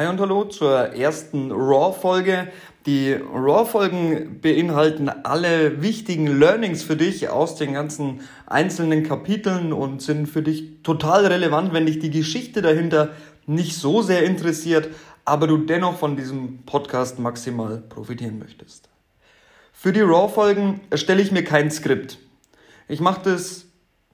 Hi und hallo zur ersten Raw-Folge. Die Raw-Folgen beinhalten alle wichtigen Learnings für dich aus den ganzen einzelnen Kapiteln und sind für dich total relevant, wenn dich die Geschichte dahinter nicht so sehr interessiert, aber du dennoch von diesem Podcast maximal profitieren möchtest. Für die Raw-Folgen erstelle ich mir kein Skript. Ich mache das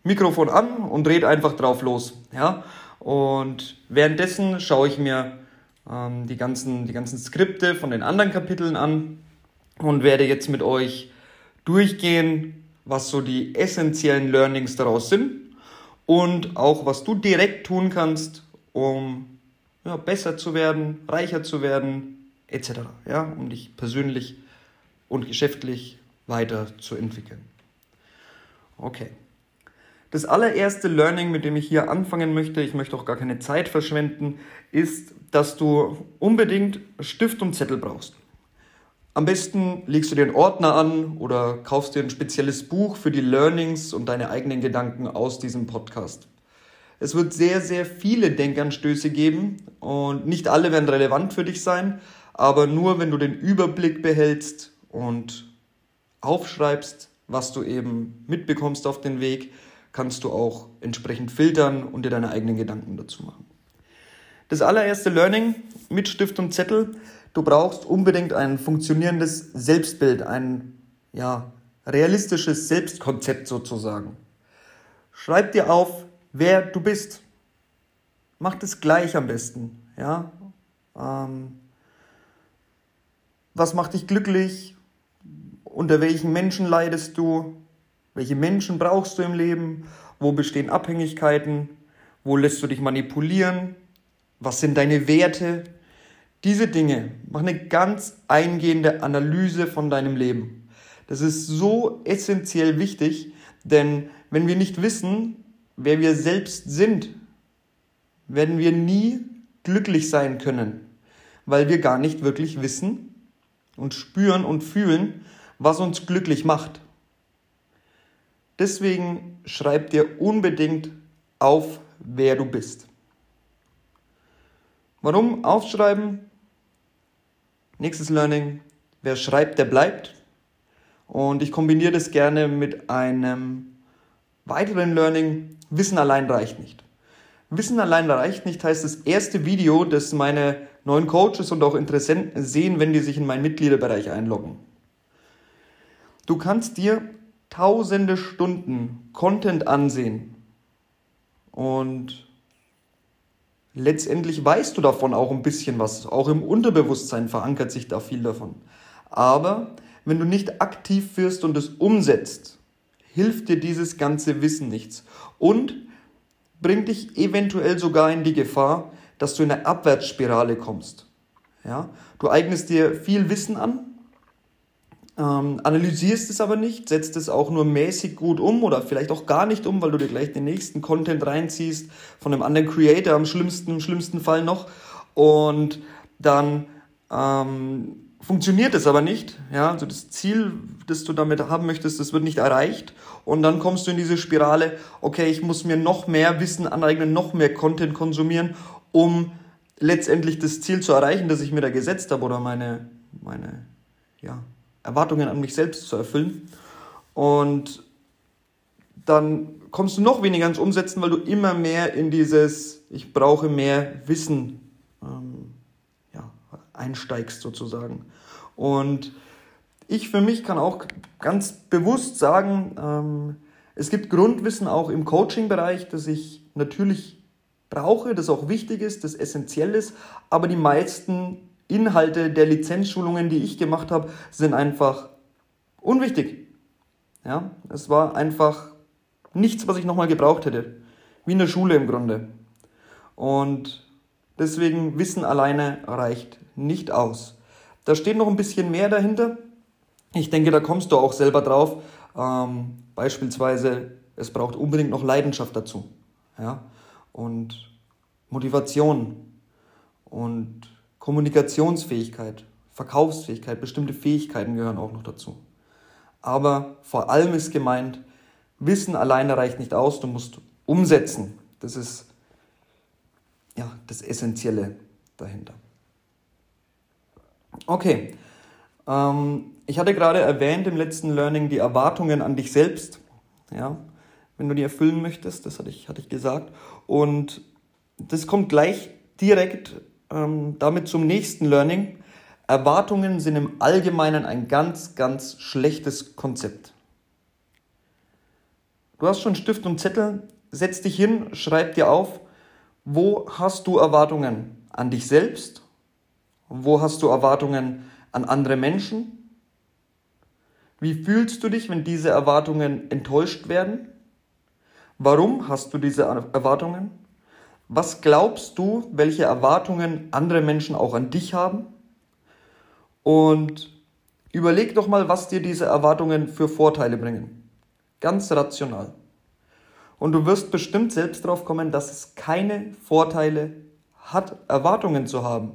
Mikrofon an und rede einfach drauf los. Ja? Und währenddessen schaue ich mir ähm, die, ganzen, die ganzen Skripte von den anderen Kapiteln an und werde jetzt mit euch durchgehen, was so die essentiellen Learnings daraus sind und auch was du direkt tun kannst, um ja, besser zu werden, reicher zu werden, etc. Ja, um dich persönlich und geschäftlich weiterzuentwickeln. Okay. Das allererste Learning, mit dem ich hier anfangen möchte, ich möchte auch gar keine Zeit verschwenden, ist, dass du unbedingt Stift und Zettel brauchst. Am besten legst du dir einen Ordner an oder kaufst dir ein spezielles Buch für die Learnings und deine eigenen Gedanken aus diesem Podcast. Es wird sehr, sehr viele Denkanstöße geben und nicht alle werden relevant für dich sein, aber nur wenn du den Überblick behältst und aufschreibst, was du eben mitbekommst auf den Weg, kannst du auch entsprechend filtern und dir deine eigenen Gedanken dazu machen. Das allererste Learning mit Stift und Zettel, du brauchst unbedingt ein funktionierendes Selbstbild, ein ja, realistisches Selbstkonzept sozusagen. Schreib dir auf, wer du bist. Mach das gleich am besten. Ja? Ähm, was macht dich glücklich? Unter welchen Menschen leidest du? Welche Menschen brauchst du im Leben? Wo bestehen Abhängigkeiten? Wo lässt du dich manipulieren? Was sind deine Werte? Diese Dinge, mach eine ganz eingehende Analyse von deinem Leben. Das ist so essentiell wichtig, denn wenn wir nicht wissen, wer wir selbst sind, werden wir nie glücklich sein können, weil wir gar nicht wirklich wissen und spüren und fühlen, was uns glücklich macht. Deswegen schreib dir unbedingt auf, wer du bist. Warum aufschreiben? Nächstes Learning. Wer schreibt, der bleibt. Und ich kombiniere das gerne mit einem weiteren Learning. Wissen allein reicht nicht. Wissen allein reicht nicht heißt das erste Video, das meine neuen Coaches und auch Interessenten sehen, wenn die sich in meinen Mitgliederbereich einloggen. Du kannst dir tausende Stunden Content ansehen und letztendlich weißt du davon auch ein bisschen was. Auch im Unterbewusstsein verankert sich da viel davon. Aber wenn du nicht aktiv wirst und es umsetzt, hilft dir dieses ganze Wissen nichts und bringt dich eventuell sogar in die Gefahr, dass du in eine Abwärtsspirale kommst. Ja? Du eignest dir viel Wissen an, ähm, analysierst es aber nicht, setzt es auch nur mäßig gut um oder vielleicht auch gar nicht um, weil du dir gleich den nächsten Content reinziehst von einem anderen Creator am schlimmsten, im schlimmsten Fall noch. Und dann ähm, funktioniert es aber nicht. Ja, also das Ziel, das du damit haben möchtest, das wird nicht erreicht. Und dann kommst du in diese Spirale, okay, ich muss mir noch mehr Wissen aneignen, noch mehr Content konsumieren, um letztendlich das Ziel zu erreichen, das ich mir da gesetzt habe oder meine, meine, ja, Erwartungen an mich selbst zu erfüllen. Und dann kommst du noch weniger ins Umsetzen, weil du immer mehr in dieses, ich brauche mehr Wissen ähm, ja, einsteigst sozusagen. Und ich für mich kann auch ganz bewusst sagen, ähm, es gibt Grundwissen auch im Coaching-Bereich, das ich natürlich brauche, das auch wichtig ist, das essentiell ist, aber die meisten Inhalte der Lizenzschulungen, die ich gemacht habe, sind einfach unwichtig. Ja, es war einfach nichts, was ich nochmal gebraucht hätte. Wie in der Schule im Grunde. Und deswegen Wissen alleine reicht nicht aus. Da steht noch ein bisschen mehr dahinter. Ich denke, da kommst du auch selber drauf. Ähm, beispielsweise, es braucht unbedingt noch Leidenschaft dazu. Ja? Und Motivation. Und Kommunikationsfähigkeit, Verkaufsfähigkeit, bestimmte Fähigkeiten gehören auch noch dazu. Aber vor allem ist gemeint, Wissen alleine reicht nicht aus, du musst umsetzen. Das ist ja das Essentielle dahinter. Okay. Ähm, ich hatte gerade erwähnt im letzten Learning die Erwartungen an dich selbst. Ja, wenn du die erfüllen möchtest, das hatte ich, hatte ich gesagt. Und das kommt gleich direkt ähm, damit zum nächsten Learning. Erwartungen sind im Allgemeinen ein ganz, ganz schlechtes Konzept. Du hast schon Stift und Zettel, setz dich hin, schreib dir auf, wo hast du Erwartungen an dich selbst? Wo hast du Erwartungen an andere Menschen? Wie fühlst du dich, wenn diese Erwartungen enttäuscht werden? Warum hast du diese Erwartungen? Was glaubst du, welche Erwartungen andere Menschen auch an dich haben? Und überleg doch mal, was dir diese Erwartungen für Vorteile bringen. Ganz rational. Und du wirst bestimmt selbst darauf kommen, dass es keine Vorteile hat, Erwartungen zu haben.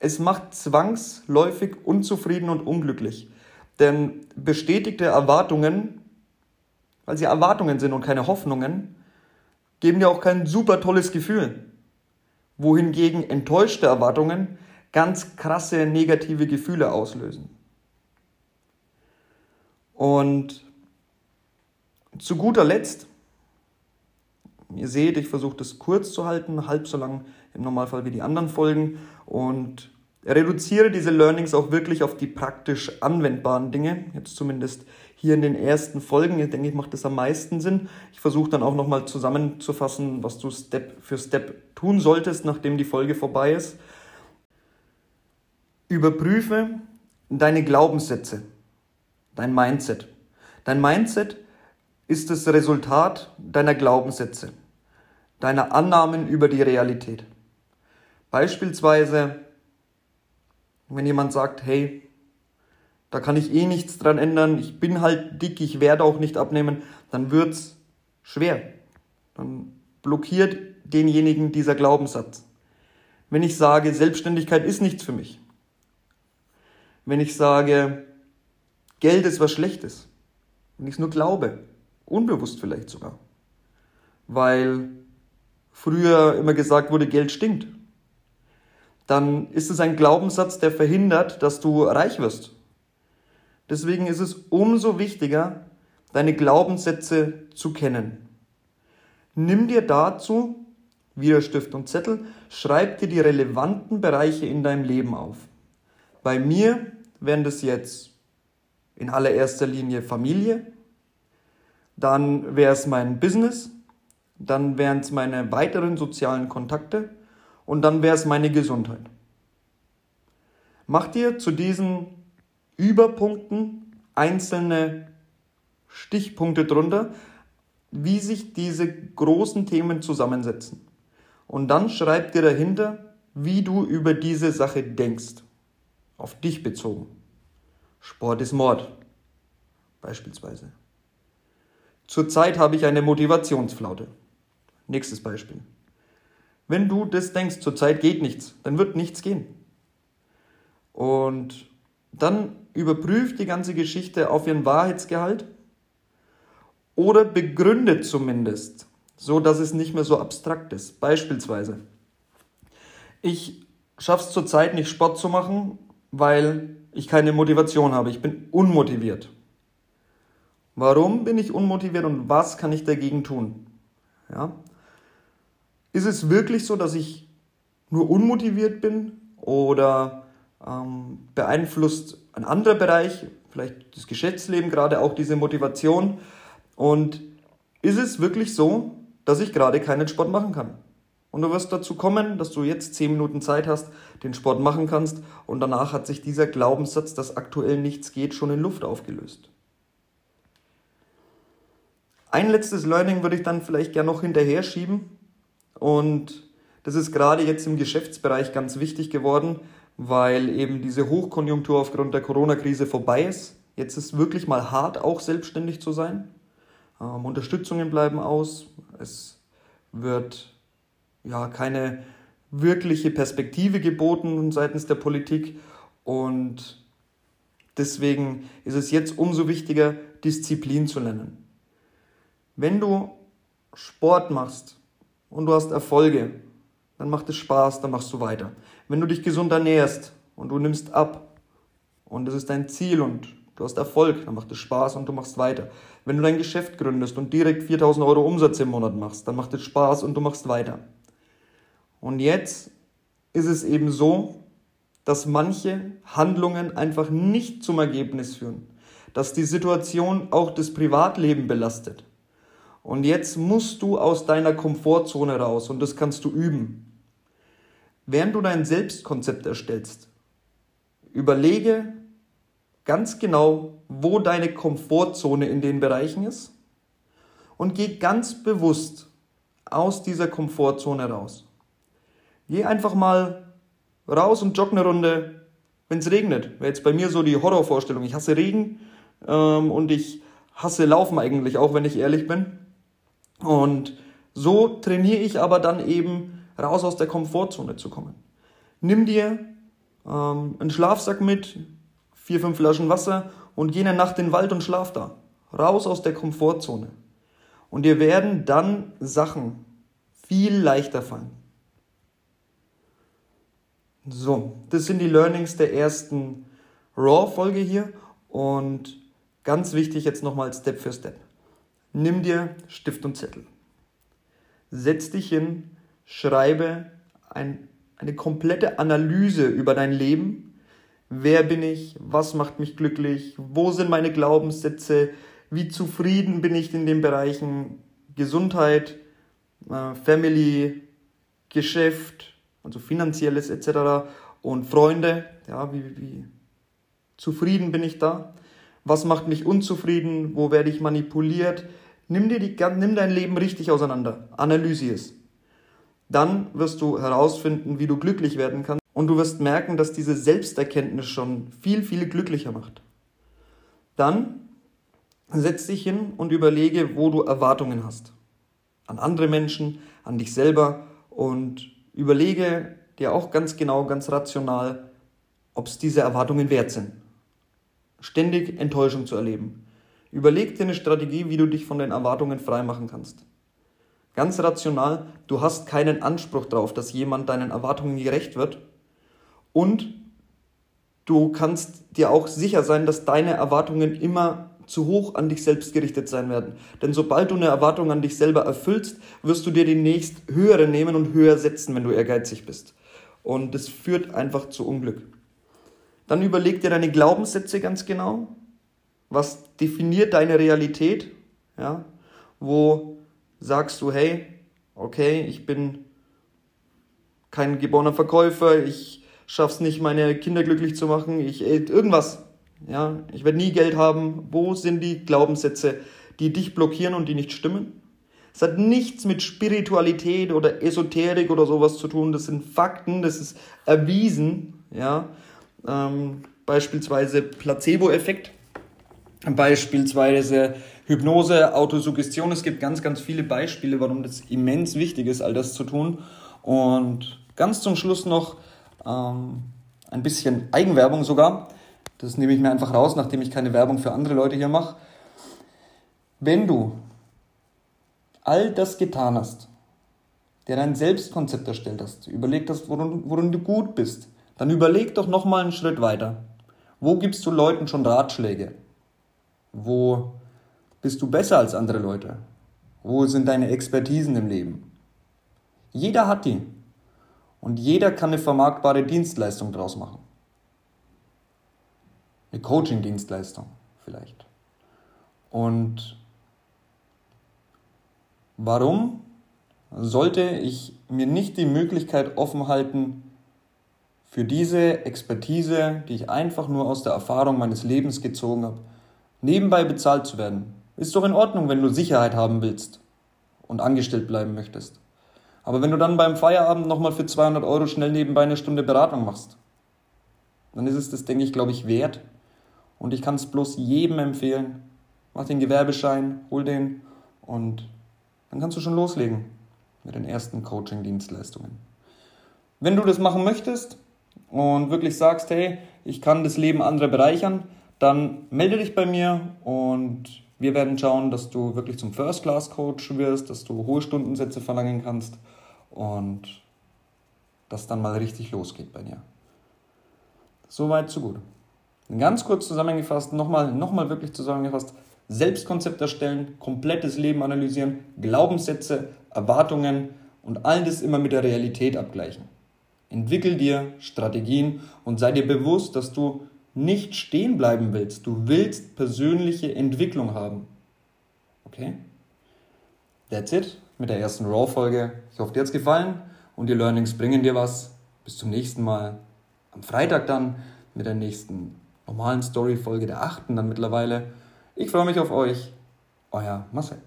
Es macht zwangsläufig unzufrieden und unglücklich. Denn bestätigte Erwartungen, weil sie Erwartungen sind und keine Hoffnungen, geben dir auch kein super tolles Gefühl. Wohingegen enttäuschte Erwartungen ganz krasse negative Gefühle auslösen. Und zu guter Letzt, ihr seht, ich versuche das kurz zu halten, halb so lang im Normalfall wie die anderen Folgen und reduziere diese Learnings auch wirklich auf die praktisch anwendbaren Dinge, jetzt zumindest hier in den ersten Folgen. Ich denke, ich macht das am meisten Sinn. Ich versuche dann auch nochmal zusammenzufassen, was du Step für Step tun solltest, nachdem die Folge vorbei ist. Überprüfe deine Glaubenssätze, dein Mindset. Dein Mindset ist das Resultat deiner Glaubenssätze, deiner Annahmen über die Realität. Beispielsweise, wenn jemand sagt, hey, da kann ich eh nichts dran ändern, ich bin halt dick, ich werde auch nicht abnehmen, dann wird's schwer. Dann blockiert denjenigen dieser Glaubenssatz. Wenn ich sage, Selbstständigkeit ist nichts für mich. Wenn ich sage, Geld ist was Schlechtes. Wenn ich es nur glaube. Unbewusst vielleicht sogar. Weil früher immer gesagt wurde, Geld stinkt. Dann ist es ein Glaubenssatz, der verhindert, dass du reich wirst Deswegen ist es umso wichtiger, deine Glaubenssätze zu kennen. Nimm dir dazu wieder Stift und Zettel, schreib dir die relevanten Bereiche in deinem Leben auf. Bei mir wären das jetzt in allererster Linie Familie, dann wäre es mein Business, dann wären es meine weiteren sozialen Kontakte und dann wäre es meine Gesundheit. Mach dir zu diesen Überpunkten einzelne Stichpunkte drunter, wie sich diese großen Themen zusammensetzen. Und dann schreib dir dahinter, wie du über diese Sache denkst. Auf dich bezogen. Sport ist Mord. Beispielsweise. Zurzeit habe ich eine Motivationsflaute. Nächstes Beispiel. Wenn du das denkst, zurzeit geht nichts, dann wird nichts gehen. Und dann überprüft die ganze Geschichte auf ihren Wahrheitsgehalt oder begründet zumindest, so dass es nicht mehr so abstrakt ist. Beispielsweise, ich schaffe es zurzeit nicht Sport zu machen, weil ich keine Motivation habe. Ich bin unmotiviert. Warum bin ich unmotiviert und was kann ich dagegen tun? Ja? Ist es wirklich so, dass ich nur unmotiviert bin oder ähm, beeinflusst ein anderer Bereich, vielleicht das Geschäftsleben gerade auch diese Motivation. Und ist es wirklich so, dass ich gerade keinen Sport machen kann? Und du wirst dazu kommen, dass du jetzt 10 Minuten Zeit hast, den Sport machen kannst und danach hat sich dieser Glaubenssatz, dass aktuell nichts geht, schon in Luft aufgelöst. Ein letztes Learning würde ich dann vielleicht gerne noch hinterher schieben und das ist gerade jetzt im Geschäftsbereich ganz wichtig geworden, weil eben diese Hochkonjunktur aufgrund der Corona-Krise vorbei ist. Jetzt ist wirklich mal hart, auch selbstständig zu sein. Ähm, Unterstützungen bleiben aus. Es wird ja keine wirkliche Perspektive geboten seitens der Politik und deswegen ist es jetzt umso wichtiger, Disziplin zu lernen. Wenn du Sport machst und du hast Erfolge, dann macht es Spaß, dann machst du weiter. Wenn du dich gesund ernährst und du nimmst ab und das ist dein Ziel und du hast Erfolg, dann macht es Spaß und du machst weiter. Wenn du dein Geschäft gründest und direkt 4000 Euro Umsatz im Monat machst, dann macht es Spaß und du machst weiter. Und jetzt ist es eben so, dass manche Handlungen einfach nicht zum Ergebnis führen, dass die Situation auch das Privatleben belastet. Und jetzt musst du aus deiner Komfortzone raus und das kannst du üben. Während du dein Selbstkonzept erstellst, überlege ganz genau, wo deine Komfortzone in den Bereichen ist und geh ganz bewusst aus dieser Komfortzone raus. Geh einfach mal raus und jogge eine Runde, wenn es regnet. Wäre jetzt bei mir so die Horrorvorstellung. Ich hasse Regen ähm, und ich hasse Laufen eigentlich, auch wenn ich ehrlich bin. Und so trainiere ich aber dann eben raus aus der Komfortzone zu kommen. Nimm dir ähm, einen Schlafsack mit, vier, fünf Flaschen Wasser und geh eine Nacht in den Wald und schlaf da. Raus aus der Komfortzone. Und dir werden dann Sachen viel leichter fallen. So, das sind die Learnings der ersten Raw-Folge hier und ganz wichtig jetzt nochmal Step für Step. Nimm dir Stift und Zettel. Setz dich hin, schreibe ein, eine komplette Analyse über dein Leben. Wer bin ich? Was macht mich glücklich? Wo sind meine Glaubenssätze? Wie zufrieden bin ich in den Bereichen Gesundheit, äh, Family, Geschäft, also finanzielles etc. und Freunde? Ja, wie, wie zufrieden bin ich da? Was macht mich unzufrieden? Wo werde ich manipuliert? Nimm, dir die, nimm dein Leben richtig auseinander. Analysier es. Dann wirst du herausfinden, wie du glücklich werden kannst. Und du wirst merken, dass diese Selbsterkenntnis schon viel, viel glücklicher macht. Dann setz dich hin und überlege, wo du Erwartungen hast. An andere Menschen, an dich selber und überlege dir auch ganz genau, ganz rational, ob es diese Erwartungen wert sind ständig Enttäuschung zu erleben. Überleg dir eine Strategie, wie du dich von den Erwartungen freimachen kannst. Ganz rational, du hast keinen Anspruch darauf, dass jemand deinen Erwartungen gerecht wird. Und du kannst dir auch sicher sein, dass deine Erwartungen immer zu hoch an dich selbst gerichtet sein werden. Denn sobald du eine Erwartung an dich selber erfüllst, wirst du dir die nächst höhere nehmen und höher setzen, wenn du ehrgeizig bist. Und das führt einfach zu Unglück. Dann überleg dir deine Glaubenssätze ganz genau. Was definiert deine Realität? Ja? Wo sagst du, hey, okay, ich bin kein geborener Verkäufer, ich schaff's nicht, meine Kinder glücklich zu machen, ich äh, irgendwas. Ja, ich werde nie Geld haben. Wo sind die Glaubenssätze, die dich blockieren und die nicht stimmen? Es hat nichts mit Spiritualität oder Esoterik oder sowas zu tun. Das sind Fakten, das ist erwiesen. Ja, ähm, beispielsweise Placebo-Effekt, beispielsweise Hypnose, Autosuggestion. Es gibt ganz, ganz viele Beispiele, warum das immens wichtig ist, all das zu tun. Und ganz zum Schluss noch ähm, ein bisschen Eigenwerbung sogar. Das nehme ich mir einfach raus, nachdem ich keine Werbung für andere Leute hier mache. Wenn du all das getan hast, der dein Selbstkonzept erstellt hast, überlegt hast, worin, worin du gut bist, dann überleg doch nochmal einen Schritt weiter. Wo gibst du Leuten schon Ratschläge? Wo bist du besser als andere Leute? Wo sind deine Expertisen im Leben? Jeder hat die. Und jeder kann eine vermarktbare Dienstleistung draus machen. Eine Coaching-Dienstleistung vielleicht. Und warum sollte ich mir nicht die Möglichkeit offen halten, für diese Expertise, die ich einfach nur aus der Erfahrung meines Lebens gezogen habe, nebenbei bezahlt zu werden. Ist doch in Ordnung, wenn du Sicherheit haben willst und angestellt bleiben möchtest. Aber wenn du dann beim Feierabend nochmal für 200 Euro schnell nebenbei eine Stunde Beratung machst, dann ist es das, denke ich, glaube ich, wert. Und ich kann es bloß jedem empfehlen. Mach den Gewerbeschein, hol den und dann kannst du schon loslegen mit den ersten Coaching-Dienstleistungen. Wenn du das machen möchtest, und wirklich sagst, hey, ich kann das Leben anderer bereichern, dann melde dich bei mir und wir werden schauen, dass du wirklich zum First-Class-Coach wirst, dass du hohe Stundensätze verlangen kannst und dass dann mal richtig losgeht bei dir. Soweit, so gut. Ganz kurz zusammengefasst, nochmal noch mal wirklich zusammengefasst, Selbstkonzept erstellen, komplettes Leben analysieren, Glaubenssätze, Erwartungen und all das immer mit der Realität abgleichen. Entwickel dir Strategien und sei dir bewusst, dass du nicht stehen bleiben willst. Du willst persönliche Entwicklung haben. Okay? That's it mit der ersten Raw-Folge. Ich hoffe, dir hat es gefallen und die Learnings bringen dir was. Bis zum nächsten Mal. Am Freitag dann mit der nächsten normalen Story-Folge der achten dann mittlerweile. Ich freue mich auf euch. Euer Marcel.